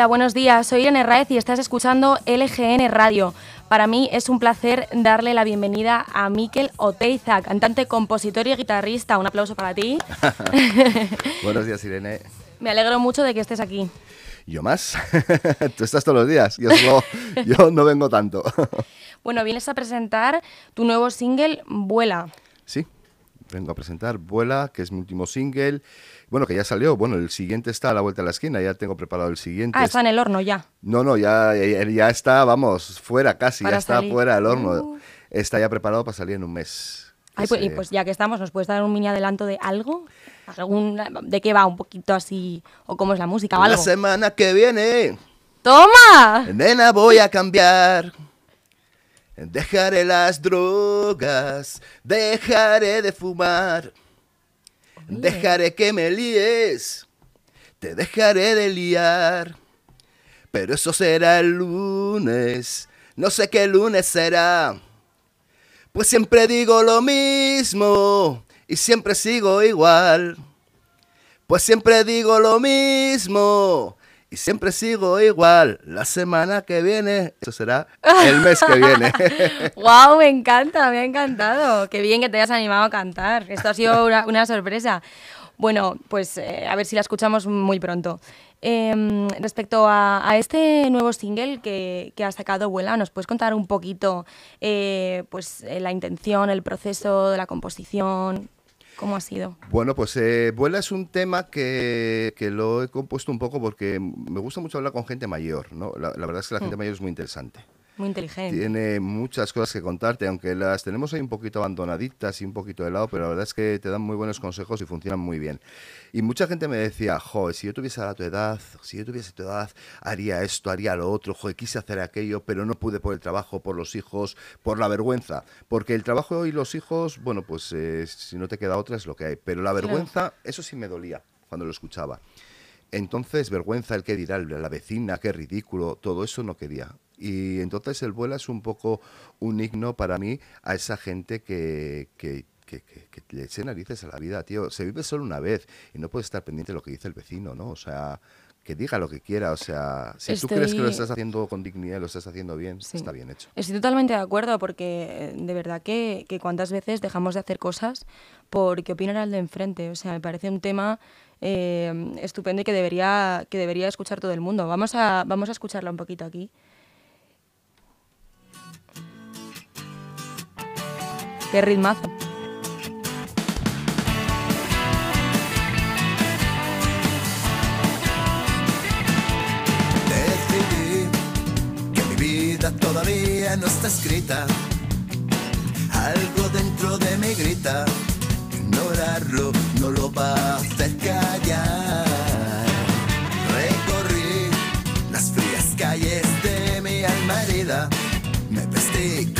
Hola, buenos días. Soy Irene Raez y estás escuchando LGN Radio. Para mí es un placer darle la bienvenida a Miquel Oteiza, cantante, compositor y guitarrista. Un aplauso para ti. buenos días, Irene. Me alegro mucho de que estés aquí. Yo más. Tú estás todos los días. Yo, yo no vengo tanto. bueno, vienes a presentar tu nuevo single, Vuela. Sí, vengo a presentar Vuela, que es mi último single. Bueno, que ya salió. Bueno, el siguiente está a la vuelta de la esquina. Ya tengo preparado el siguiente. Ah, está en el horno ya. No, no, ya, ya, está, vamos, fuera casi. ya está fuera del horno. Uh. Está ya preparado para salir en un mes. Pues, y pues ya que estamos, ¿nos puedes dar un mini adelanto de algo? ¿Algún, ¿De qué va un poquito así? ¿O cómo es la música o algo? La semana que viene. ¡Toma! Nena, voy a cambiar. Dejaré las drogas. Dejaré de fumar. Dejaré que me líes, te dejaré de liar. Pero eso será el lunes, no sé qué lunes será. Pues siempre digo lo mismo y siempre sigo igual. Pues siempre digo lo mismo y siempre sigo igual. La semana que viene, eso será el mes que viene. ¡Wow! Me encanta, me ha encantado. Qué bien que te hayas animado a cantar. Esto ha sido una, sorpresa. Bueno, pues eh, a ver si la escuchamos muy pronto. Em, respecto a, este nuevo single que, que has sacado, Vuela, ¿nos puedes contar un poquito eh, pues, eh, la intención, el proceso de la composición? ¿Cómo ha sido? Bueno, pues eh, Vuela es un tema que, que, lo he compuesto un poco porque me gusta mucho hablar con gente mayor, ¿no? La, verdad es que la gente mm. mayor es muy interesante. Muy inteligente. Tiene muchas cosas que contarte, aunque las tenemos ahí un poquito abandonaditas y un poquito de lado, pero la verdad es que te dan muy buenos consejos y funcionan muy bien. Y mucha gente me decía, joder, si yo tuviese a tu edad, si yo tuviese tu edad, haría esto, haría lo otro, joder, quise hacer aquello, pero no pude por el trabajo, por los hijos, por la vergüenza. Porque el trabajo y los hijos, bueno, pues eh, si no te queda otra es lo que hay. Pero la vergüenza, eso sí me dolía cuando lo escuchaba. Entonces, vergüenza, el que dirá, la vecina, qué ridículo, todo eso no quería. Y entonces el vuela es un poco un himno para mí a esa gente que, que, que, le eche narices a la vida, tío. Se vive solo una vez y no puedes estar pendiente de lo que dice el vecino, ¿no? O sea, que diga lo que quiera. O sea, si tú crees que lo estás haciendo con dignidad y lo estás haciendo bien, está bien hecho. Estoy totalmente de acuerdo porque eh, de verdad que, que cuántas veces dejamos de hacer cosas porque opinan al de enfrente. O sea, me parece un tema eh, estupendo y que debería, que debería escuchar todo el mundo. Vamos a, vamos a escucharla un poquito aquí. Qué ritmazo. todavía no está escrita. Algo dentro de mi grita, ignorarlo no lo va a hacer callar. Recorrí las frías calles de mi alma herida, me vestí mi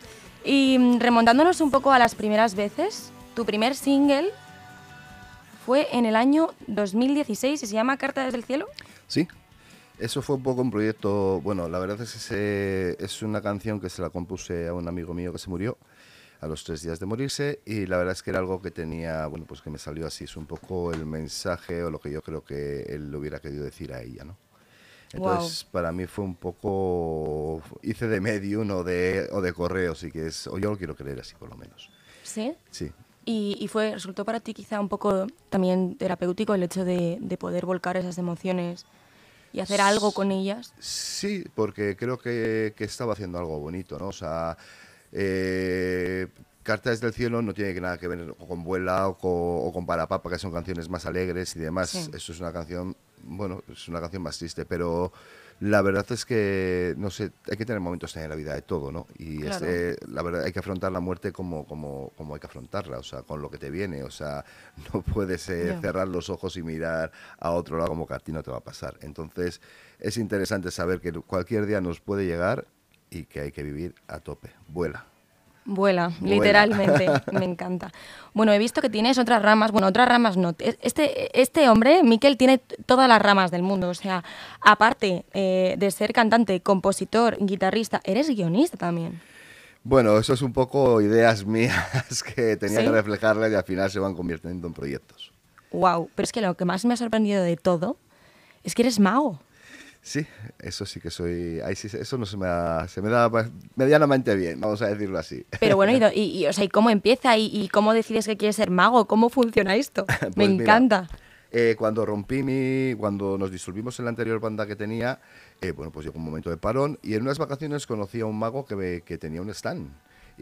Y mm, remontándonos un poco a las primeras veces, tu primer single fue en el año 2016 y se llama Carta desde el cielo. Sí, eso fue un poco un proyecto, bueno, la verdad es que es una canción que se la compuse a un amigo mío que se murió a los tres días de morirse y la verdad es que era algo que tenía, bueno, pues que me salió así, es un poco el mensaje o lo que yo creo que él le hubiera querido decir a ella, ¿no? Entonces, para mí fue un poco. Hice de medium o de, o de correo, sí que es. O yo lo quiero creer así, por lo menos. ¿Sí? Sí. Y, y fue, resultó para ti quizá un poco también terapéutico el hecho de, de poder volcar esas emociones y hacer algo con ellas. Sí, porque creo que, que estaba haciendo algo bonito, ¿no? O sea, eh, Cartas del Cielo no tiene nada que ver con Vuela o con, o con Parapapa, que son canciones más alegres y demás. Eso es una canción bueno, es una canción más triste, pero La verdad es que, no sé, hay que tener momentos en la vida de todo, ¿no? Y Claro. este, la verdad hay que afrontar la muerte como, como, como hay que afrontarla, o sea, con lo que te viene, o sea, no puedes eh, cerrar los ojos y mirar a otro lado como que a ti no te va a pasar. Entonces, es interesante saber que cualquier día nos puede llegar y que hay que vivir a tope. Vuela. Vuela, Vuela. literalmente, me encanta. Bueno, he visto que tienes otras ramas, bueno, otras ramas no. Este, este hombre, Miquel, tiene todas las ramas del mundo, o sea, aparte eh, de ser cantante, compositor, guitarrista, eres guionista también. Bueno, eso es un poco ideas mías que tenía ¿Sí? que reflejarlas y al final se van convirtiendo en proyectos. Wow, pero es que lo que más me ha sorprendido de todo es que eres mago. Sí, eso sí que soy. Ahí sí, eso no se me da, se me da medianamente bien, vamos a decirlo así. Pero bueno, y, y- y, o sea, ¿y cómo empieza? ¿Y, y cómo decides que quieres ser mago? ¿Cómo funciona esto? me Pues mira, encanta. eh, cuando rompí mi. Cuando nos disolvimos en la anterior banda que tenía, eh, bueno, pues llegó un momento de parón y en unas vacaciones conocí a un mago que, que tenía un stand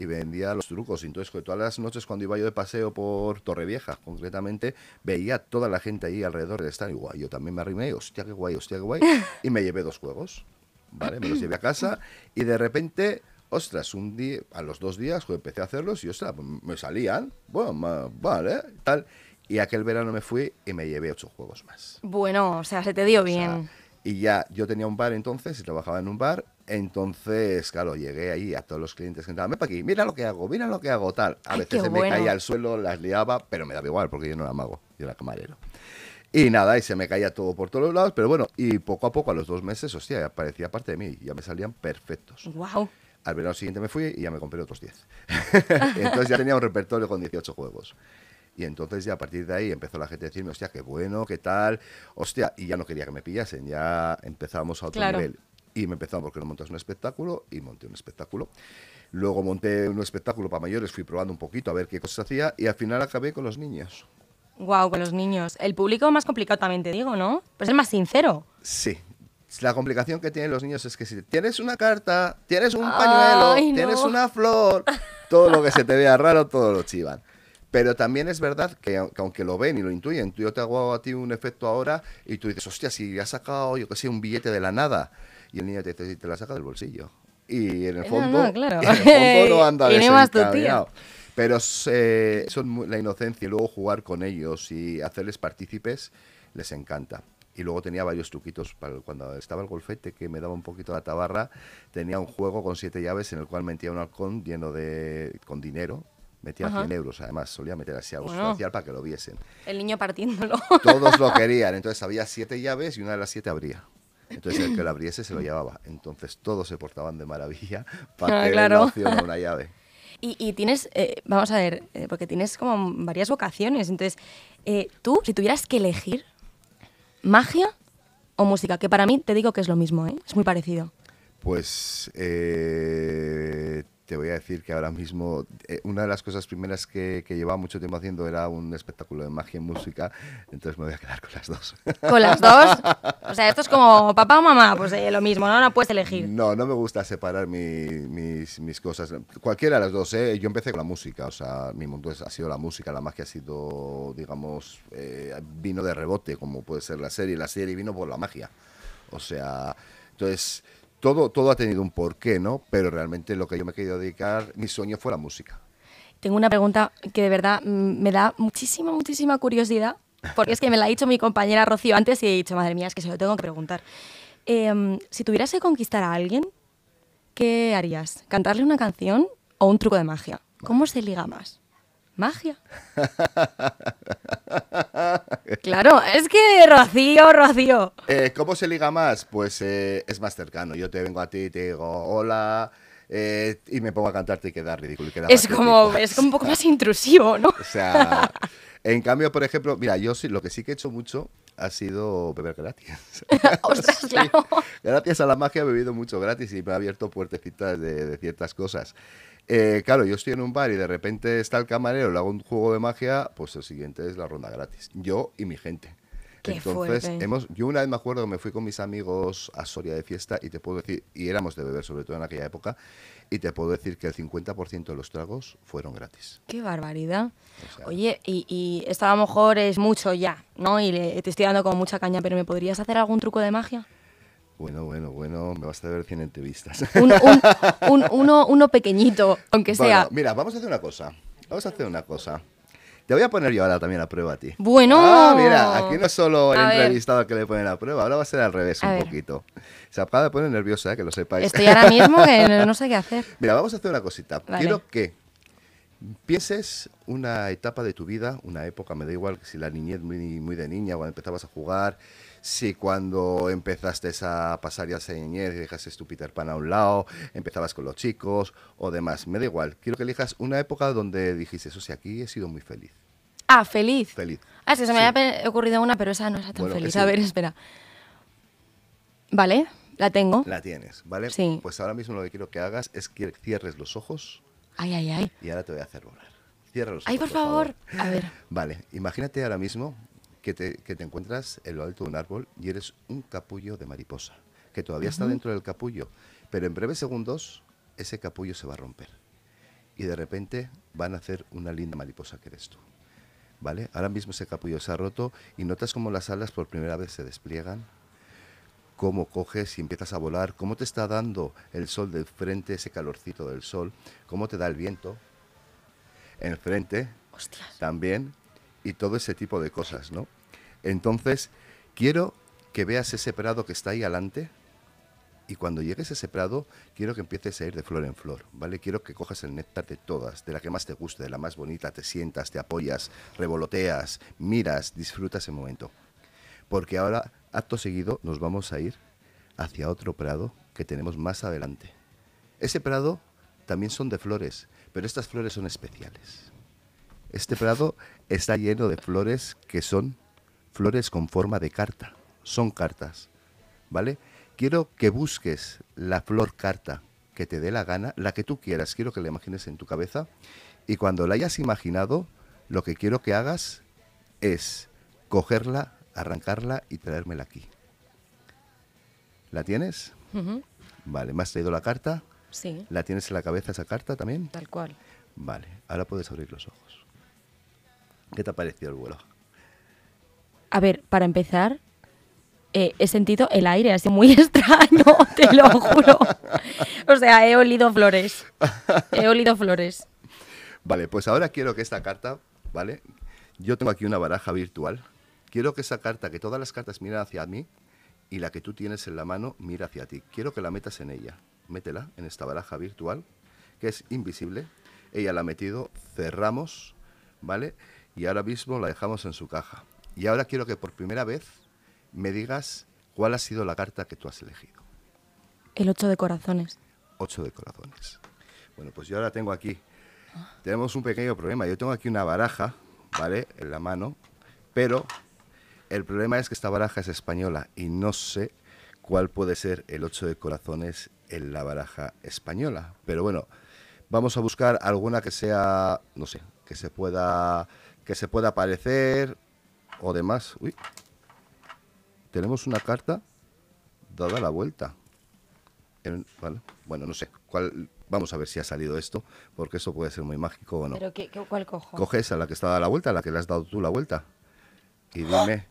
y vendía los trucos. Y entonces, todas las noches cuando iba yo de paseo por Torrevieja, concretamente, veía a toda la gente ahí alrededor del stand. Y guay, yo también me arrimé, hostia, qué guay, hostia, qué guay. Y me llevé dos juegos, ¿vale? Me los llevé a casa y de repente. Ostras, un día, a los dos días pues, empecé a hacerlos y ostras, me salían, bueno, ma- vale, tal. Y aquel verano me fui y me llevé ocho juegos más. Bueno, o sea, se te dio O sea, bien. y ya yo tenía un bar entonces y trabajaba en un bar. Entonces, claro, llegué ahí a todos los clientes que entraban, ven para aquí, mira lo que hago, mira lo que hago, tal. A Ay, veces se me bueno. caía al suelo, las liaba, pero me daba igual porque yo no era mago, yo era camarero. Y nada, y se me caía todo por todos lados, pero bueno, y poco a poco, a los dos meses, hostia, parecía parte de mí, ya me salían perfectos. Wow. Al verano siguiente me fui y ya me compré otros 10. entonces ya tenía un repertorio con 18 juegos. Y entonces ya a partir de ahí empezó la gente a decirme, hostia, qué bueno, qué tal, hostia, y ya no quería que me pillasen, ya empezábamos a otro Claro. nivel. Y me empezaron porque no montas un espectáculo y monté un espectáculo. Luego monté un espectáculo para mayores, fui probando un poquito a ver qué cosas hacía y al final acabé con los niños. Wow, con los niños. El público más complicado también te digo, ¿no? Pues es el más sincero. Sí. La complicación que tienen los niños es que si tienes una carta, tienes un Ay, pañuelo, no. tienes una flor, todo lo que se te vea raro, todo lo chivan. Pero también es verdad que, que aunque lo ven y lo intuyen, tú yo te hago a ti un efecto ahora y tú dices, hostia, si has sacado, yo que sé, un billete de la nada. Y el niño te dice, te la saca del bolsillo. Y en el No, fondo, no, claro. en el fondo no anda desencaminado. Pero eh, son la inocencia y luego jugar con ellos y hacerles partícipes les encanta. Y luego tenía varios truquitos. Para cuando estaba el golfete, que me daba un poquito la tabarra, tenía un juego con siete llaves en el cual metía un halcón lleno de con dinero. Metía Ajá. 100 euros, además solía meter así algo Bueno. sustancial para que lo viesen. El niño partiéndolo. Todos lo querían, entonces había siete llaves y una de las siete abría. Entonces el que la abriese se lo llevaba. Entonces todos se portaban de maravilla para Ah, tener claro. la opción a una llave. Y, y tienes, eh, vamos a ver, eh, porque tienes como varias vocaciones. Entonces, eh, tú, si tuvieras que elegir magia o música, que para mí te digo que es lo mismo, es muy parecido. Pues eh, te voy a decir que ahora mismo eh, una de las cosas primeras que, que llevaba mucho tiempo haciendo era un espectáculo de magia y música, entonces me voy a quedar con las dos. Con las dos, o sea, esto es como papá o mamá, pues eh, lo mismo, ¿no? No puedes elegir. No, no me gusta separar mi- mis, mis cosas. Cualquiera de las dos, ¿eh? Yo empecé con la música, o sea, mi mundo es- ha sido la música, la magia ha sido, digamos, eh, vino de rebote, como puede ser la serie. La serie vino por la magia. O sea, entonces, todo, todo ha tenido un porqué, ¿no? Pero realmente lo que yo me he querido dedicar, mi sueño fue la música. Tengo una pregunta que de verdad me da muchísima, muchísima curiosidad, porque es que me la ha dicho mi compañera Rocío antes y he dicho, madre mía, es que se lo tengo que preguntar. Em, si tuvieras que conquistar a alguien, ¿qué harías? ¿Cantarle una canción o un truco de magia? ¿Cómo se liga más? ¿Magia? claro, es que Rocío, Rocío. Eh, ¿Cómo se liga más? Pues eh, es más cercano. Yo te vengo a ti y te digo, hola, eh, y me pongo a cantarte y queda ridículo. y queda Es como, es como un poco más intrusivo, ¿no? O sea, en cambio, por ejemplo, mira, yo sí, lo que sí que he hecho mucho ha sido beber gratis. Ostras, claro. Gracias a la magia he bebido mucho gratis y me ha abierto puertecitas de, de ciertas cosas. Eh, claro, yo estoy en un bar y de repente está el camarero, le hago un juego de magia, pues el siguiente es la ronda gratis. Yo y mi gente. Qué Entonces, fuerte. hemos, yo una vez me acuerdo que me fui con mis amigos a Soria de fiesta y te puedo decir, y éramos de beber sobre todo en aquella época, y te puedo decir que el 50% de los tragos fueron gratis. Qué barbaridad. O sea- Oye, y, y esto a lo mejor es mucho ya, ¿no? Y le- te estoy dando como mucha caña, pero ¿me podrías hacer algún truco de magia? Bueno, bueno, bueno, me vas a ver 100 entrevistas. Un, un- un- uno, uno pequeñito, aunque Bueno, sea. mira, vamos a hacer una cosa. Vamos a hacer una cosa. Te voy a poner yo ahora también a prueba a ti. Bueno. Ah, mira, aquí no es solo el A ver. entrevistado que le pone a prueba, ahora va a ser al revés A un ver. poquito. Se acaba de poner nerviosa, eh, que lo sepáis. Estoy ahora mismo que no, no sé qué hacer. Mira, vamos a hacer una cosita. Vale. Quiero que pienses una etapa de tu vida, una época, me da igual si la niñez muy, muy de niña, cuando empezabas a jugar, si cuando empezaste a pasar ya esa niñez y dejaste tu Peter Pan a un lado, empezabas con los chicos o demás, me da igual. Quiero que elijas una época donde dijiste, o sea, aquí he sido muy feliz. Ah, feliz. Feliz. Ah, sí, se me Sí. había ocurrido una, pero esa no era tan Bueno, feliz. A sí. ver, espera. Vale, la tengo. La tienes, ¿vale? Sí. Pues ahora mismo lo que quiero que hagas es que cierres los ojos Ay, ay, ay. y ahora te voy a hacer volar. Cierra los Ay, ojos, por favor. A ver. Vale, imagínate ahora mismo que te, que te encuentras en lo alto de un árbol y eres un capullo de mariposa, que todavía está dentro del capullo, pero en breves segundos ese capullo se va a romper. Y de repente van a hacer una linda mariposa que eres tú. ¿Vale? Ahora mismo ese capullo se ha roto y notas cómo las alas por primera vez se despliegan, cómo coges y empiezas a volar, cómo te está dando el sol del frente, ese calorcito del sol, cómo te da el viento en el frente, Hostias. también y todo ese tipo de cosas, ¿no? Entonces, quiero que veas ese prado que está ahí adelante y cuando llegues a ese prado, quiero que empieces a ir de flor en flor, ¿vale? Quiero que cojas el néctar de todas, de la que más te guste, de la más bonita, te sientas, te apoyas, revoloteas, miras, disfrutas el momento. Porque ahora, acto seguido, nos vamos a ir hacia otro prado que tenemos más adelante. Ese prado también son de flores, pero estas flores son especiales. Este prado está lleno de flores que son flores con forma de carta. Son cartas, ¿vale? Quiero que busques la flor carta que te dé la gana, la que tú quieras. Quiero que la imagines en tu cabeza. Y cuando la hayas imaginado, lo que quiero que hagas es cogerla, arrancarla y traérmela aquí. ¿La tienes? Vale, ¿me has traído la carta? Sí, ¿La tienes en la cabeza esa carta también? tal cual. Vale, ahora puedes abrir los ojos. ¿Qué te ha parecido el vuelo? A ver, para empezar, eh, he sentido el aire así muy extraño, te lo juro. O sea, he olido flores. He olido flores. Vale, pues ahora quiero que esta carta, ¿vale? Yo tengo aquí una baraja virtual. Quiero que esa carta, que todas las cartas miren hacia mí y la que tú tienes en la mano mira hacia ti. Quiero que la metas en ella. Métela en esta baraja virtual, que es invisible. Ella la ha metido, cerramos, ¿vale? Y ahora mismo la dejamos en su caja. Y ahora quiero que por primera vez me digas cuál ha sido la carta que tú has elegido. El ocho de corazones. Ocho de corazones. Bueno, pues yo ahora tengo aquí. Tenemos un pequeño problema. Yo tengo aquí una baraja, ¿vale? En la mano. Pero el problema es que esta baraja es española y no sé cuál puede ser el ocho de corazones en la baraja española. Pero bueno, vamos a buscar alguna que sea, no sé, que se pueda, que se pueda parecer o demás. Uy. Tenemos una carta dada la vuelta. En- vale, Bueno, no sé. ¿cuál, vamos a ver si ha salido esto, porque eso puede ser muy mágico o no. ¿Pero qué, qué- cuál cojo? Coges a la que está dada la vuelta, a la que le has dado tú la vuelta. Y dime,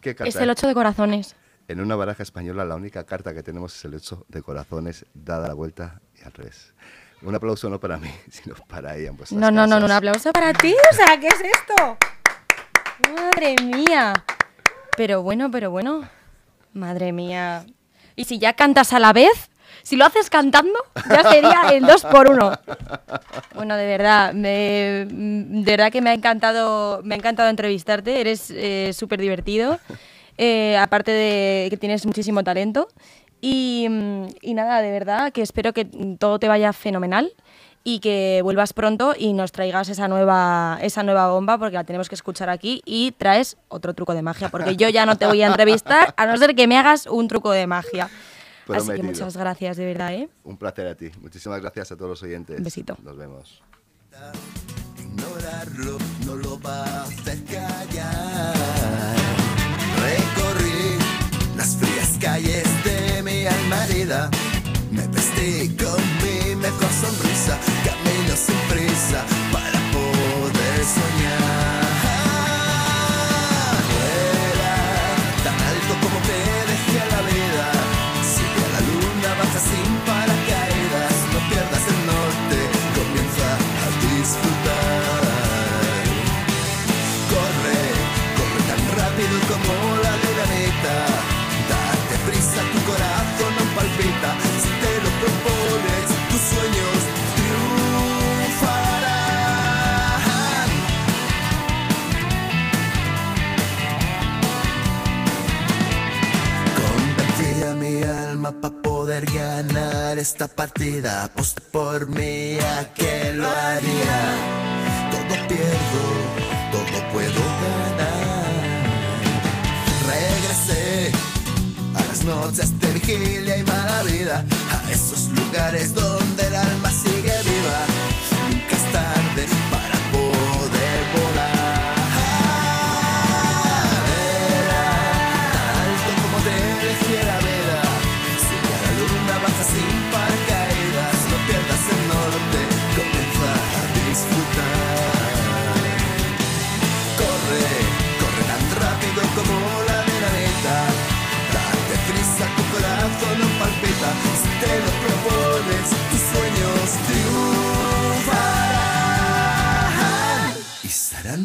¿qué carta Es el ocho de corazones. En una baraja española la única carta que tenemos es el 8 de corazones, dada la vuelta y al revés. Un aplauso no para mí, sino para ella en No, no, no, no, un aplauso para ti. O sea, ¿qué es esto? Madre mía. Pero bueno, pero bueno. Madre mía. Y si ya cantas a la vez, si lo haces cantando, ya sería el dos por uno. Bueno, de verdad, me, de verdad que me ha encantado, me ha encantado entrevistarte. Eres eh, súper divertido. Eh, aparte de que tienes muchísimo talento. Y, mm, y nada, de verdad, que espero que todo te vaya fenomenal y que vuelvas pronto y nos traigas esa nueva, esa nueva bomba porque la tenemos que escuchar aquí y traes otro truco de magia porque yo ya no te voy a entrevistar a no ser que me hagas un truco de magia. Así que Prometido. muchas gracias, de verdad, ¿eh? Un placer a ti. Muchísimas gracias a todos los oyentes. Un besito. Nos vemos. Ignorarlo no lo va a hacer callar. Recorrí las frías calles de mi alma herida. Me vestí con mi mejor sonrisa. Camino sin prisa para poder soñar. Aposté por mí a que lo haría. Todo pierdo, todo puedo ganar. Regresé a las noches de vigilia y mala vida, a esos lugares donde el alma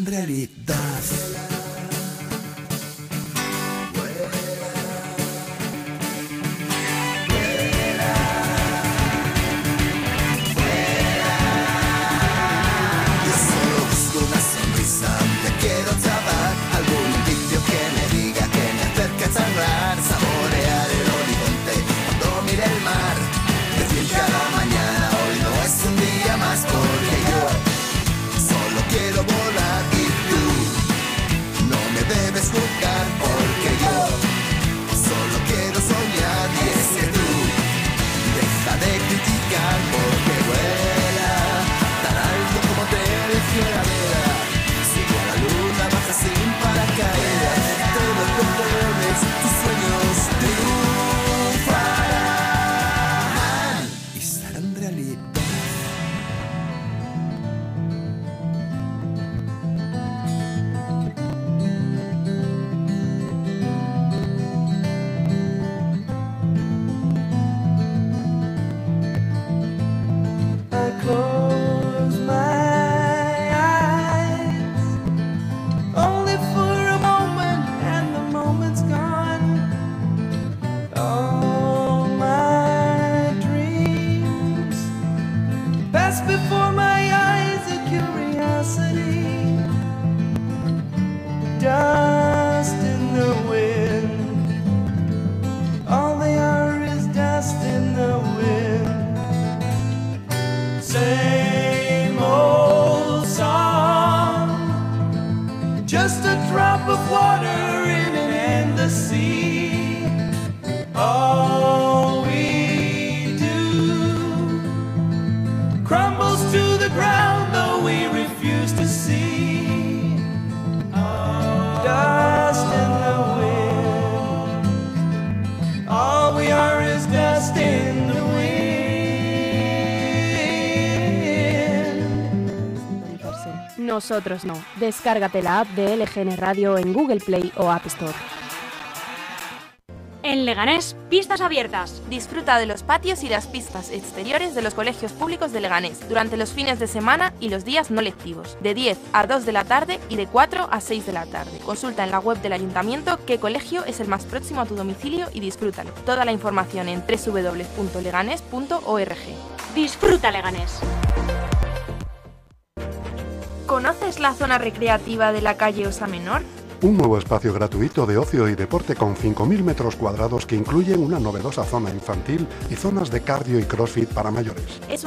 realidad. Nosotros no. Descárgate la app de LGN Radio en Google Play o App Store. En Leganés, pistas abiertas. Disfruta de los patios y las pistas exteriores de los colegios públicos de Leganés durante los fines de semana y los días no lectivos, de 10 a 2 de la tarde y de 4 a 6 de la tarde. Consulta en la web del ayuntamiento qué colegio es el más próximo a tu domicilio y disfrútalo. Toda la información en www.leganés.org. Disfruta Leganés. ¿Conoces la zona recreativa de la calle Osa Menor? Un nuevo espacio gratuito de ocio y deporte con 5.000 metros cuadrados que incluyen una novedosa zona infantil y zonas de cardio y crossfit para mayores. Es